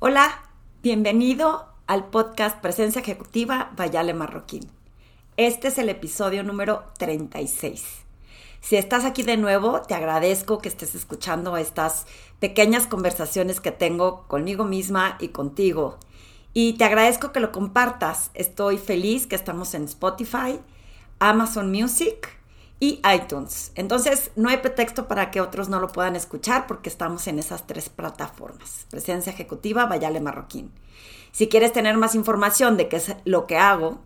Hola, bienvenido al podcast Presencia Ejecutiva Vayale Marroquín. Este es el episodio número 36. Si estás aquí de nuevo, te agradezco que estés escuchando estas pequeñas conversaciones que tengo conmigo misma y contigo. Y te agradezco que lo compartas. Estoy feliz que estamos en Spotify, Amazon Music y iTunes. Entonces, no hay pretexto para que otros no lo puedan escuchar porque estamos en esas tres plataformas. Presencia Ejecutiva, Vayale Marroquín. Si quieres tener más información de qué es lo que hago,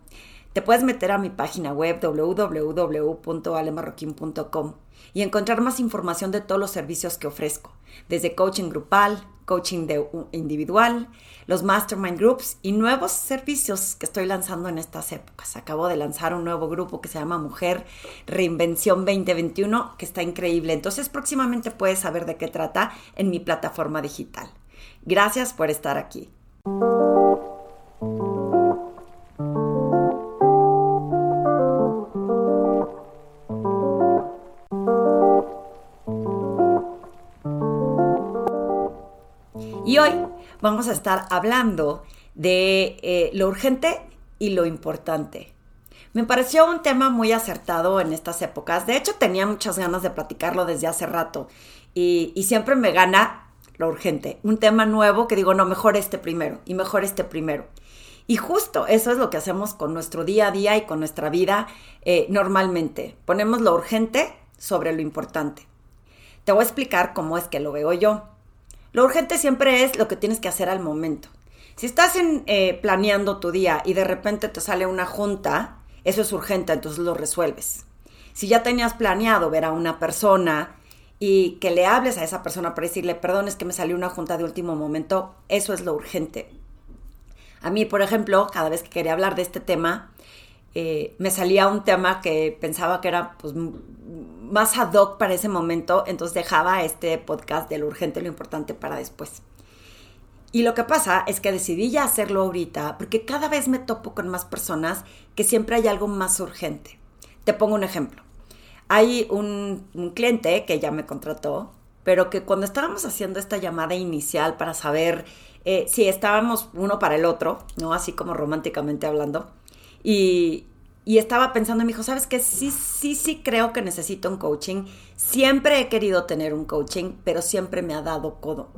te puedes meter a mi página web www.alemarroquín.com y encontrar más información de todos los servicios que ofrezco, desde coaching grupal, coaching de individual, los mastermind groups y nuevos servicios que estoy lanzando en estas épocas. Acabo de lanzar un nuevo grupo que se llama Mujer Reinvención 2021, que está increíble. Entonces próximamente puedes saber de qué trata en mi plataforma digital. Gracias por estar aquí. Y hoy vamos a estar hablando de eh, lo urgente y lo importante. Me pareció un tema muy acertado en estas épocas. De hecho, tenía muchas ganas de platicarlo desde hace rato. Y, siempre me gana lo urgente. Un tema nuevo que digo, no, mejor este primero y mejor este primero. Y justo eso es lo que hacemos con nuestro día a día y con nuestra vida eh, normalmente. Ponemos lo urgente sobre lo importante. Te voy a explicar cómo es que lo veo yo. Lo urgente siempre es lo que tienes que hacer al momento. Si estás en, eh, planeando tu día y de repente te sale una junta, eso es urgente, entonces lo resuelves. Si ya tenías planeado ver a una persona y que le hables a esa persona para decirle, perdón, es que me salió una junta de último momento, eso es lo urgente. A mí, por ejemplo, cada vez que quería hablar de este tema, eh, me salía un tema que pensaba que era pues, más ad hoc para ese momento, entonces dejaba este podcast de lo urgente y lo importante para después. Y lo que pasa es que decidí ya hacerlo ahorita porque cada vez me topo con más personas que siempre hay algo más urgente. Te pongo un ejemplo. Hay un, cliente que ya me contrató, pero que cuando estábamos haciendo esta llamada inicial para saber eh, si estábamos uno para el otro, ¿no? Así como románticamente hablando, y, y estaba pensando, me dijo, ¿sabes qué? Sí, sí, sí creo que necesito un coaching. Siempre he querido tener un coaching, pero siempre me ha dado codo.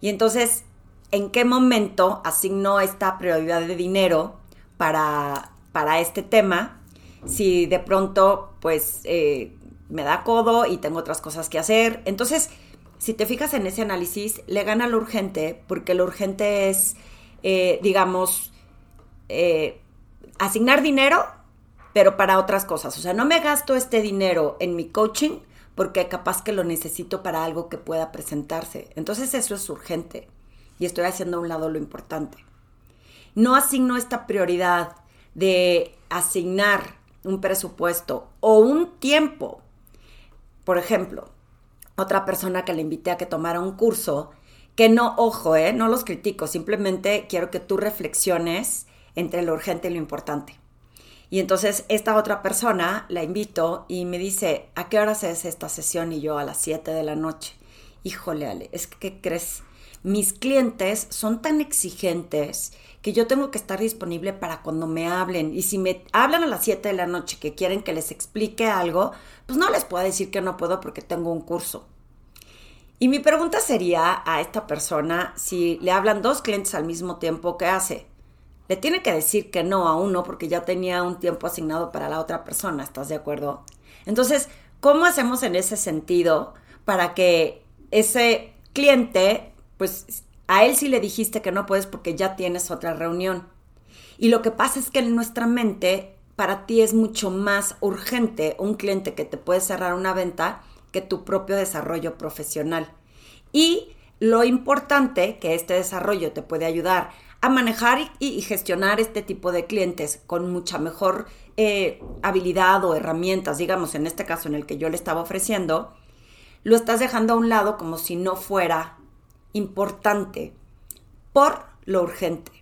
Y entonces, ¿en qué momento asignó esta prioridad de dinero para, para este tema? Si de pronto, pues, eh, me da codo y tengo otras cosas que hacer. Entonces, si te fijas en ese análisis, le gana lo urgente, porque lo urgente es, eh, digamos, eh, asignar dinero, pero para otras cosas. O sea, no me gasto este dinero en mi coaching porque capaz que lo necesito para algo que pueda presentarse. Entonces eso es urgente y estoy haciendo a un lado lo importante. No asigno esta prioridad de asignar un presupuesto o un tiempo. Por ejemplo, otra persona que le invité a que tomara un curso, que no, ojo, eh, no los critico, simplemente quiero que tú reflexiones entre lo urgente y lo importante. Y entonces esta otra persona la invito y me dice, ¿a qué hora es esta sesión? Y yo a las 7 de la noche. Híjole, Ale, es que, ¿qué crees? Mis clientes son tan exigentes que yo tengo que estar disponible para cuando me hablen. Y si me hablan a las 7 de la noche que quieren que les explique algo, pues no les puedo decir que no puedo porque tengo un curso. Y mi pregunta sería a esta persona, si le hablan dos clientes al mismo tiempo, ¿qué hace? Le tiene que decir que no a uno porque ya tenía un tiempo asignado para la otra persona, ¿estás de acuerdo? Entonces, ¿cómo hacemos en ese sentido para que ese cliente, pues a él sí le dijiste que no puedes porque ya tienes otra reunión? Y lo que pasa es que en nuestra mente, para ti es mucho más urgente un cliente que te puede cerrar una venta que tu propio desarrollo profesional. Y lo importante que este desarrollo te puede ayudar a manejar y, gestionar este tipo de clientes con mucha mejor eh, habilidad o herramientas, digamos, en este caso en el que yo le estaba ofreciendo, lo estás dejando a un lado como si no fuera importante por lo urgente.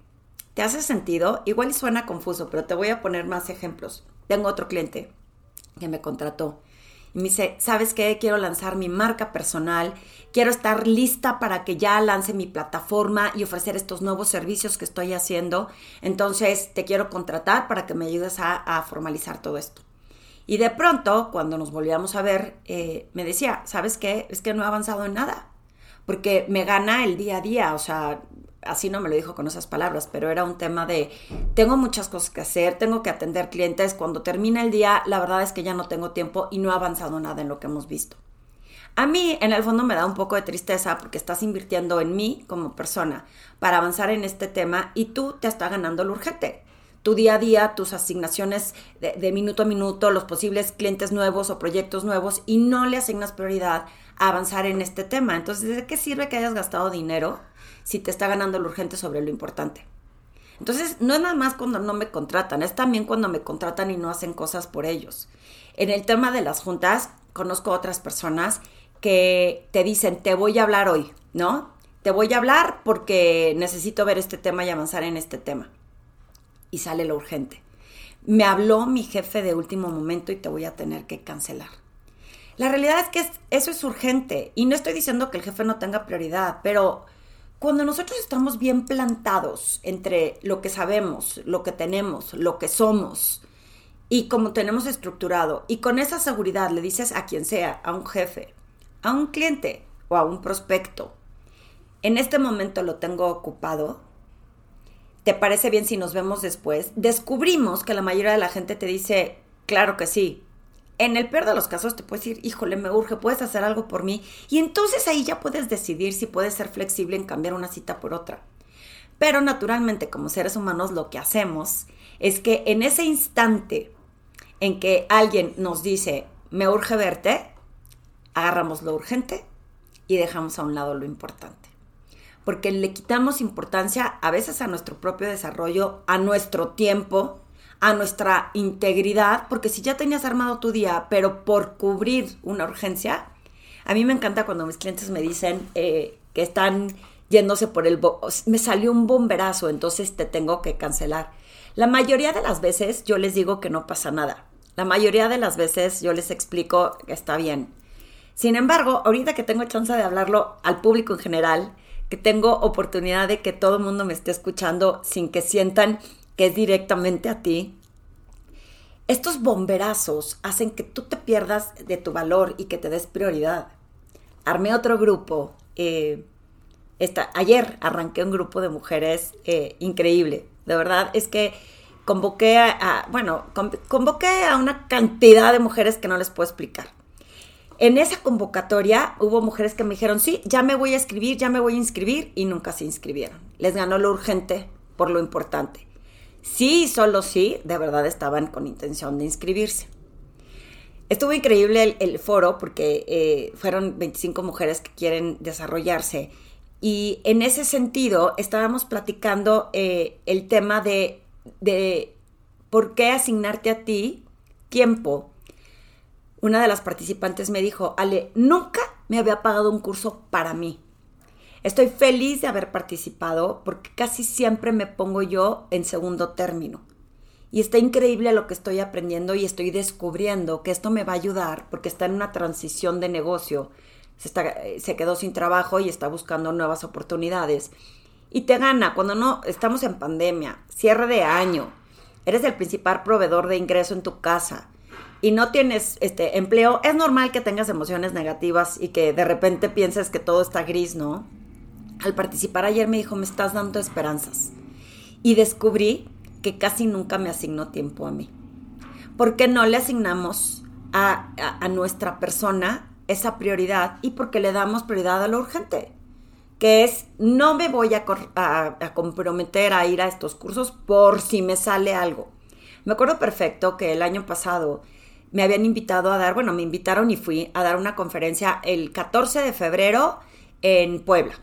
¿Te hace sentido? Igual suena confuso, pero te voy a poner más ejemplos. Tengo otro cliente que me contrató y me dice, ¿sabes qué? Quiero lanzar mi marca personal, quiero estar lista para que ya lance mi plataforma y ofrecer estos nuevos servicios que estoy haciendo. Entonces, te quiero contratar para que me ayudes a, formalizar todo esto. Y de pronto, cuando nos volvíamos a ver, eh, me decía, ¿sabes qué? Es que no he avanzado en nada, porque me gana el día a día, o sea, así no me lo dijo con esas palabras, pero era un tema de, tengo muchas cosas que hacer, tengo que atender clientes, cuando termina el día, la verdad es que ya no tengo tiempo y no ha avanzado nada en lo que hemos visto. A mí, en el fondo, me da un poco de tristeza porque estás invirtiendo en mí como persona para avanzar en este tema y tú te estás ganando lo urgente. Tu día a día, tus asignaciones de, de minuto a minuto, los posibles clientes nuevos o proyectos nuevos y no le asignas prioridad a avanzar en este tema. Entonces, ¿de qué sirve que hayas gastado dinero si te está ganando lo urgente sobre lo importante. Entonces, no es nada más cuando no me contratan, es también cuando me contratan y no hacen cosas por ellos. En el tema de las juntas, conozco otras personas que te dicen, te voy a hablar hoy, ¿no? Te voy a hablar porque necesito ver este tema y avanzar en este tema. Y sale lo urgente. Me habló mi jefe de último momento y te voy a tener que cancelar. La realidad es que eso es urgente y no estoy diciendo que el jefe no tenga prioridad, pero cuando nosotros estamos bien plantados entre lo que sabemos, lo que tenemos, lo que somos y como tenemos estructurado, y con esa seguridad le dices a quien sea, a un jefe, a un cliente o a un prospecto, en este momento lo tengo ocupado, ¿te parece bien si nos vemos después? Descubrimos que la mayoría de la gente te dice, claro que sí, en el peor de los casos te puedes decir, híjole, me urge, puedes hacer algo por mí. Y entonces ahí ya puedes decidir si puedes ser flexible en cambiar una cita por otra. Pero naturalmente como seres humanos lo que hacemos es que en ese instante en que alguien nos dice, me urge verte, agarramos lo urgente y dejamos a un lado lo importante. Porque le quitamos importancia a veces a nuestro propio desarrollo, a nuestro tiempo, a nuestra integridad, porque si ya tenías armado tu día, pero por cubrir una urgencia, a mí me encanta cuando mis clientes me dicen eh, que están yéndose por el... me salió un bomberazo, entonces te tengo que cancelar. La mayoría de las veces yo les digo que no pasa nada. La mayoría de las veces yo les explico que está bien. Sin embargo, ahorita que tengo chance de hablarlo al público en general, que tengo oportunidad de que todo el mundo me esté escuchando sin que sientan que es directamente a ti, estos bomberazos hacen que tú te pierdas de tu valor y que te des prioridad. Armé otro grupo. Eh, ayer arranqué un grupo de mujeres eh, increíble. De verdad, es que convoqué a, bueno, convoqué a una cantidad de mujeres que no les puedo explicar. En esa convocatoria hubo mujeres que me dijeron, sí, ya me voy a escribir, ya me voy a inscribir y nunca se inscribieron. Les ganó lo urgente por lo importante. Sí, solo sí, de verdad estaban con intención de inscribirse. Estuvo increíble el, foro porque eh, fueron 25 mujeres que quieren desarrollarse y en ese sentido estábamos platicando eh, el tema de, de por qué asignarte a ti tiempo. Una de las participantes me dijo, Ale, nunca me había pagado un curso para mí. Estoy feliz de haber participado porque casi siempre me pongo yo en segundo término. Y está increíble lo que estoy aprendiendo y estoy descubriendo que esto me va a ayudar porque está en una transición de negocio. Se, se quedó sin trabajo y está buscando nuevas oportunidades. Y te gana cuando no estamos en pandemia, cierre de año, eres el principal proveedor de ingreso en tu casa y no tienes este empleo, es normal que tengas emociones negativas y que de repente pienses que todo está gris, ¿no? Al participar ayer me dijo, me estás dando esperanzas. Y descubrí que casi nunca me asignó tiempo a mí. ¿Por qué no le asignamos a, nuestra persona esa prioridad y porque le damos prioridad a lo urgente? Que es, no me voy a, a comprometer a ir a estos cursos por si me sale algo. Me acuerdo perfecto que el año pasado me habían invitado a dar, bueno, me invitaron y fui a dar una conferencia el 14 de febrero en Puebla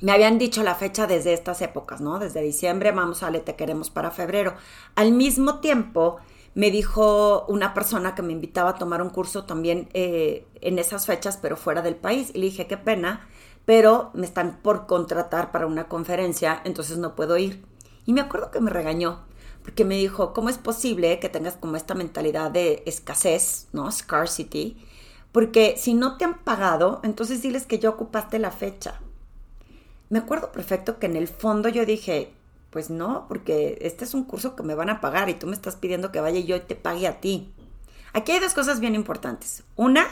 me habían dicho la fecha desde estas épocas, ¿no? Desde diciembre, vamos, a te queremos para febrero. Al mismo tiempo, me dijo una persona que me invitaba a tomar un curso también eh, en esas fechas, pero fuera del país. Y le dije, qué pena, pero me están por contratar para una conferencia, entonces no puedo ir. Y me acuerdo que me regañó, porque me dijo, ¿cómo es posible que tengas como esta mentalidad de escasez, ¿no? Scarcity. Porque si no te han pagado, entonces diles que ya ocupaste la fecha. Me acuerdo perfecto que en el fondo yo dije, pues no, porque este es un curso que me van a pagar y tú me estás pidiendo que vaya y yo te pague a ti. Aquí hay dos cosas bien importantes. Una,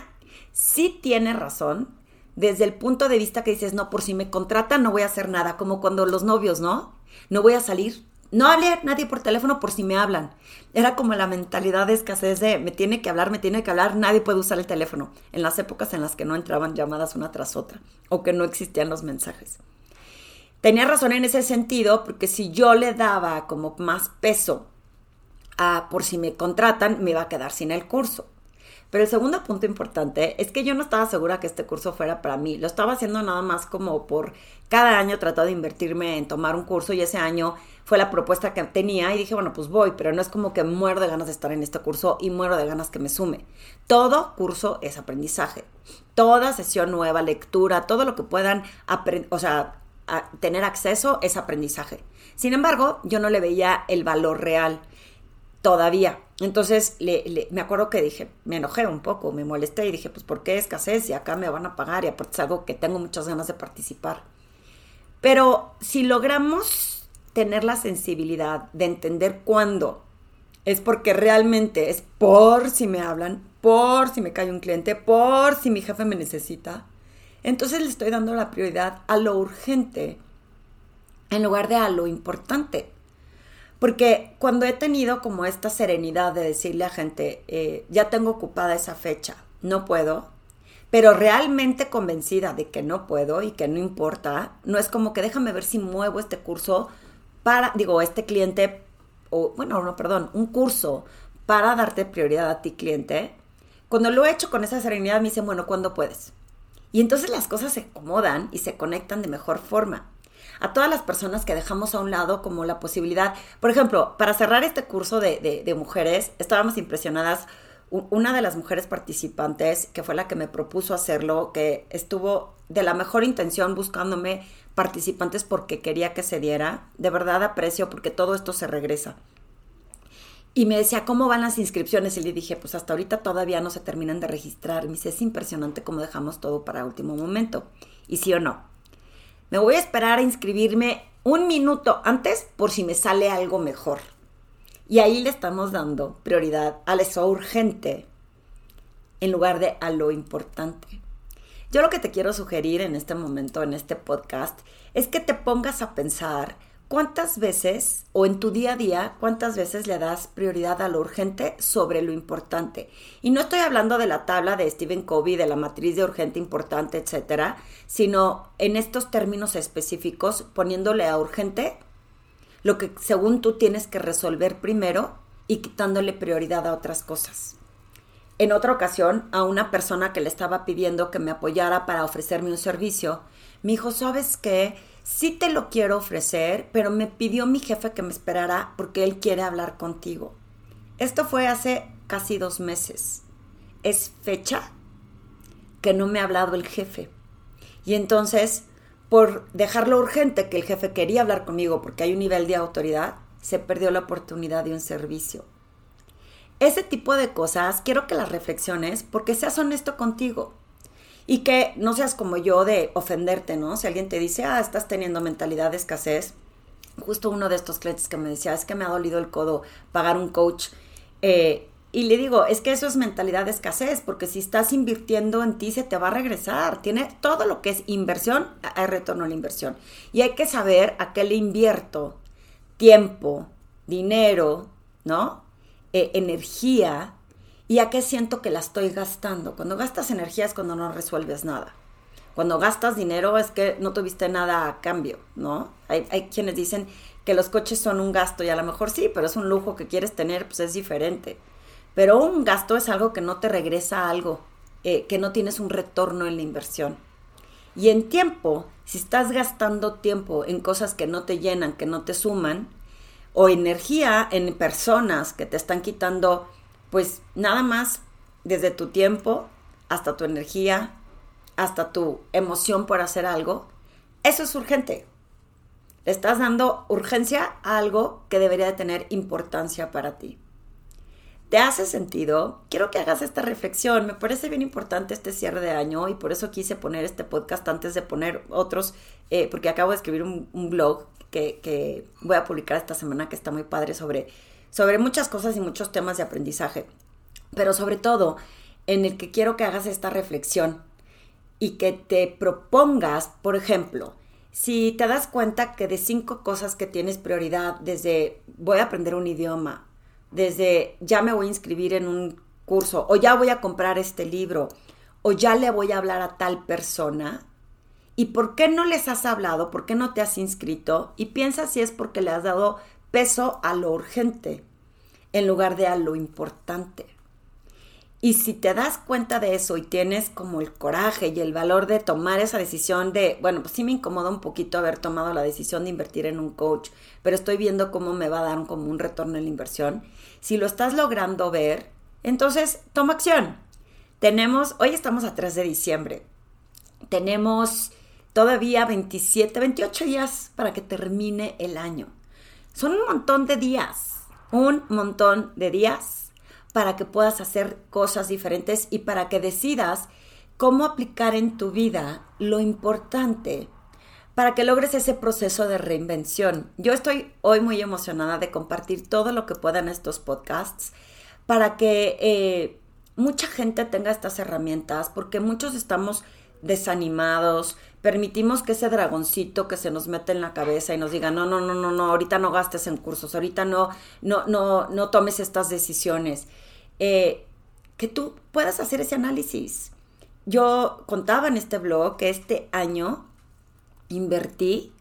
sí tiene razón desde el punto de vista que dices, no, por si me contratan no voy a hacer nada, como cuando los novios, ¿no? No voy a salir, no hable nadie por teléfono por si me hablan. Era como la mentalidad de escasez de me tiene que hablar, me tiene que hablar, nadie puede usar el teléfono, en las épocas en las que no entraban llamadas una tras otra o que no existían los mensajes. Tenía razón en ese sentido, porque si yo le daba como más peso a por si me contratan, me iba a quedar sin el curso. Pero el segundo punto importante es que yo no estaba segura que este curso fuera para mí. Lo estaba haciendo nada más como por cada año tratado de invertirme en tomar un curso y ese año fue la propuesta que tenía y dije, bueno, pues voy, pero no es como que muero de ganas de estar en este curso y muero de ganas que me sume. Todo curso es aprendizaje. Toda sesión nueva, lectura, todo lo que puedan o sea, tener acceso es aprendizaje. Sin embargo, yo no le veía el valor real todavía. Entonces, le, me acuerdo que dije, me enojé un poco, me molesté y dije, pues, ¿por qué escasez? Y acá me van a pagar y aparte es algo que tengo muchas ganas de participar. Pero si logramos tener la sensibilidad de entender cuándo es porque realmente es por si me hablan, por si me cae un cliente, por si mi jefe me necesita, entonces le estoy dando la prioridad a lo urgente en lugar de a lo importante. Porque cuando he tenido como esta serenidad de decirle a gente, eh, ya tengo ocupada esa fecha, no puedo, pero realmente convencida de que no puedo y que no importa, no es como que déjame ver si muevo este curso para, digo, este cliente, o bueno, no, perdón, un curso para darte prioridad a ti cliente. Cuando lo he hecho con esa serenidad me dicen, bueno, ¿cuándo puedes? Y entonces las cosas se acomodan y se conectan de mejor forma a todas las personas que dejamos a un lado como la posibilidad. Por ejemplo, para cerrar este curso de, mujeres, estábamos impresionadas. Una de las mujeres participantes, que fue la que me propuso hacerlo, que estuvo de la mejor intención buscándome participantes porque quería que se diera, de verdad aprecio porque todo esto se regresa. Y me decía, ¿cómo van las inscripciones? Y le dije, pues hasta ahorita todavía no se terminan de registrar. me dice, es impresionante cómo dejamos todo para último momento. Y sí o no. Me voy a esperar a inscribirme un minuto antes por si me sale algo mejor. Y ahí le estamos dando prioridad a lo urgente en lugar de a lo importante. Yo lo que te quiero sugerir en este momento, en este podcast, es que te pongas a pensar ¿Cuántas veces, o en tu día a día, cuántas veces le das prioridad a lo urgente sobre lo importante? Y no estoy hablando de la tabla de Stephen Covey, de la matriz de urgente, importante, etcétera, sino en estos términos específicos, poniéndole a urgente lo que según tú tienes que resolver primero y quitándole prioridad a otras cosas. En otra ocasión, a una persona que le estaba pidiendo que me apoyara para ofrecerme un servicio, me dijo, ¿sabes qué? Sí te lo quiero ofrecer, pero me pidió mi jefe que me esperara porque él quiere hablar contigo. Esto fue hace casi dos meses. Es fecha que no me ha hablado el jefe. Y entonces, por dejarlo urgente que el jefe quería hablar conmigo porque hay un nivel de autoridad, se perdió la oportunidad de un servicio. Ese tipo de cosas quiero que las reflexiones porque seas honesto contigo. Y que no seas como yo de ofenderte, ¿no? Si alguien te dice, ah, estás teniendo mentalidad de escasez. Justo uno de estos clientes que me decía, es que me ha dolido el codo pagar un coach. Eh, y le digo, es que eso es mentalidad de escasez, porque si estás invirtiendo en ti, se te va a regresar. Tiene todo lo que es inversión, hay retorno a la inversión. Y hay que saber a qué le invierto tiempo, dinero, ¿no? Eh, energía y a qué siento que la estoy gastando. Cuando gastas energía es cuando no resuelves nada. Cuando gastas dinero es que no tuviste nada a cambio, ¿no? Hay, quienes dicen que los coches son un gasto y a lo mejor sí, pero es un lujo que quieres tener, pues es diferente. Pero un gasto es algo que no te regresa algo, eh, que no tienes un retorno en la inversión. Y en tiempo, si estás gastando tiempo en cosas que no te llenan, que no te suman, o energía en personas que te están quitando pues nada más desde tu tiempo hasta tu energía, hasta tu emoción por hacer algo, eso es urgente. Le estás dando urgencia a algo que debería de tener importancia para ti. ¿Te hace sentido? Quiero que hagas esta reflexión. Me parece bien importante este cierre de año y por eso quise poner este podcast antes de poner otros, eh, porque acabo de escribir un, blog que, voy a publicar esta semana que está muy padre sobre, sobre muchas cosas y muchos temas de aprendizaje. Pero sobre todo en el que quiero que hagas esta reflexión y que te propongas, por ejemplo, si te das cuenta que de cinco cosas que tienes prioridad, desde voy a aprender un idioma, desde ya me voy a inscribir en un curso, o ya voy a comprar este libro, o ya le voy a hablar a tal persona, ¿y por qué no les has hablado? ¿Por qué no te has inscrito? Y piensa si es porque le has dado peso a lo urgente en lugar de a lo importante. Y si te das cuenta de eso y tienes como el coraje y el valor de tomar esa decisión de, bueno, pues sí me incomoda un poquito haber tomado la decisión de invertir en un coach, pero estoy viendo cómo me va a dar como un retorno en la inversión. Si lo estás logrando ver, entonces toma acción. Tenemos, hoy estamos a 3 de diciembre. Tenemos todavía 27, 28 días para que termine el año. Son un montón de días, un montón de días para que puedas hacer cosas diferentes y para que decidas cómo aplicar en tu vida lo importante para que logres ese proceso de reinvención. Yo estoy hoy muy emocionada de compartir todo lo que pueda en estos podcasts para que eh, mucha gente tenga estas herramientas, porque muchos estamos desanimados, permitimos que ese dragoncito que se nos mete en la cabeza y nos diga, no, no, no, no, no, ahorita no gastes en cursos, ahorita no, no, no, no tomes estas decisiones. Eh, que tú puedas hacer ese análisis. Yo contaba en este blog que este año invertí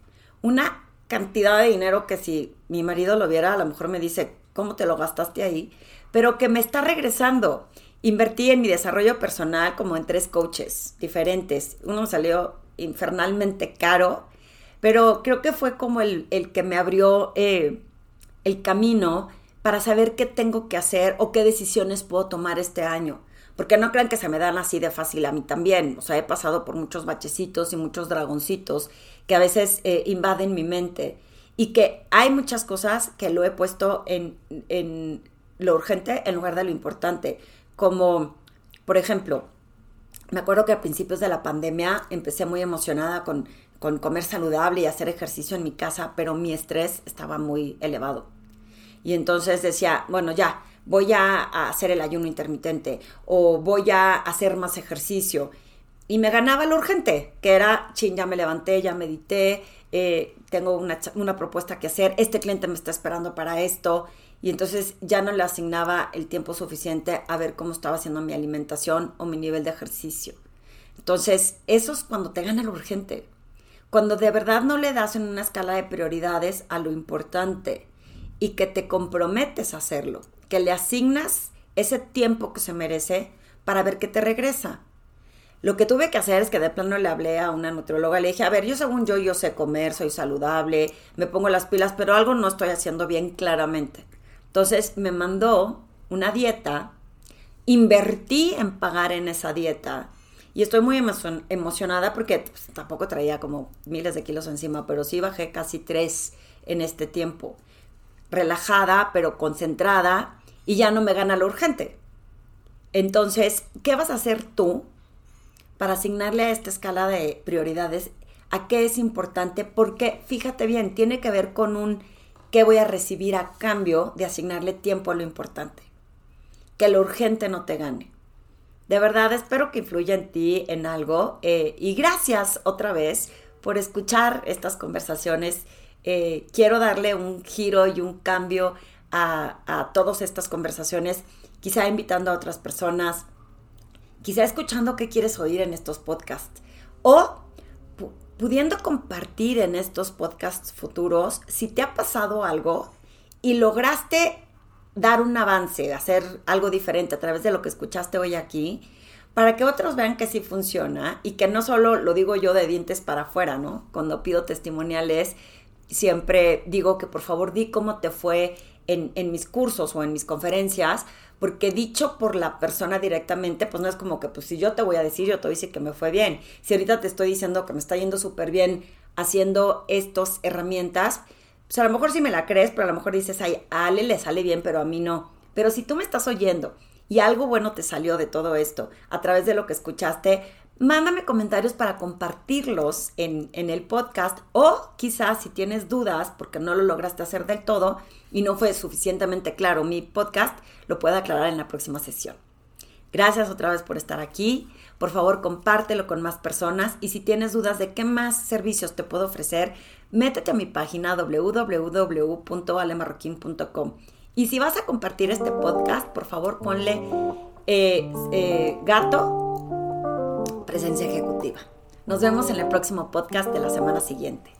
una cantidad de dinero que si mi marido lo viera, a lo mejor me dice, ¿cómo te lo gastaste ahí? Pero que me está regresando. Invertí en mi desarrollo personal como en tres coaches diferentes. Uno salió infernalmente caro, pero creo que fue como el, que me abrió eh, el camino para saber qué tengo que hacer o qué decisiones puedo tomar este año. Porque no crean que se me dan así de fácil a mí también. O sea, he pasado por muchos bachecitos y muchos dragoncitos que a veces eh, invaden mi mente. Y que hay muchas cosas que lo he puesto en, en lo urgente en lugar de lo importante. Como, por ejemplo, me acuerdo que a principios de la pandemia empecé muy emocionada con, con comer saludable y hacer ejercicio en mi casa, pero mi estrés estaba muy elevado. Y entonces decía, bueno, ya, voy a, hacer el ayuno intermitente o voy a hacer más ejercicio. Y me ganaba lo urgente, que era, chin, ya me levanté, ya medité, eh, tengo una, una propuesta que hacer, este cliente me está esperando para esto. Y entonces ya no le asignaba el tiempo suficiente a ver cómo estaba haciendo mi alimentación o mi nivel de ejercicio. Entonces, eso es cuando te gana lo urgente. Cuando de verdad no le das en una escala de prioridades a lo importante y que te comprometes a hacerlo, que le asignas ese tiempo que se merece para ver qué te regresa. Lo que tuve que hacer es que de plano le hablé a una nutrióloga, le dije, a ver, yo según yo, yo sé comer, soy saludable, me pongo las pilas, pero algo no estoy haciendo bien claramente. Entonces me mandó una dieta, invertí en pagar en esa dieta y estoy muy emocionada porque pues, tampoco traía como miles de kilos encima, pero sí bajé casi tres en este tiempo relajada, pero concentrada, y ya no me gana lo urgente. Entonces, ¿qué vas a hacer tú para asignarle a esta escala de prioridades a qué es importante? Porque, fíjate bien, tiene que ver con un qué voy a recibir a cambio de asignarle tiempo a lo importante. Que lo urgente no te gane. De verdad, espero que influya en ti en algo. Eh, y gracias otra vez por escuchar estas conversaciones eh, quiero darle un giro y un cambio a, a todas estas conversaciones, quizá invitando a otras personas, quizá escuchando qué quieres oír en estos podcasts o pudiendo compartir en estos podcasts futuros si te ha pasado algo y lograste dar un avance, hacer algo diferente a través de lo que escuchaste hoy aquí, para que otros vean que sí funciona y que no solo lo digo yo de dientes para afuera, ¿no? Cuando pido testimoniales, siempre digo que por favor di cómo te fue en, mis cursos o en mis conferencias, porque dicho por la persona directamente, pues no es como que, pues si yo te voy a decir, yo te voy a decir que me fue bien. Si ahorita te estoy diciendo que me está yendo súper bien haciendo estas herramientas, pues a lo mejor sí me la crees, pero a lo mejor dices, ay, Ale le sale bien, pero a mí no. Pero si tú me estás oyendo y algo bueno te salió de todo esto a través de lo que escuchaste, mándame comentarios para compartirlos en, en, el podcast o quizás si tienes dudas porque no lo lograste hacer del todo y no fue suficientemente claro mi podcast, lo puedo aclarar en la próxima sesión. Gracias otra vez por estar aquí. Por favor, compártelo con más personas y si tienes dudas de qué más servicios te puedo ofrecer, métete a mi página www.alemarroquín.com. Y si vas a compartir este podcast, por favor ponle eh, eh, gato presencia ejecutiva. Nos vemos en el próximo podcast de la semana siguiente.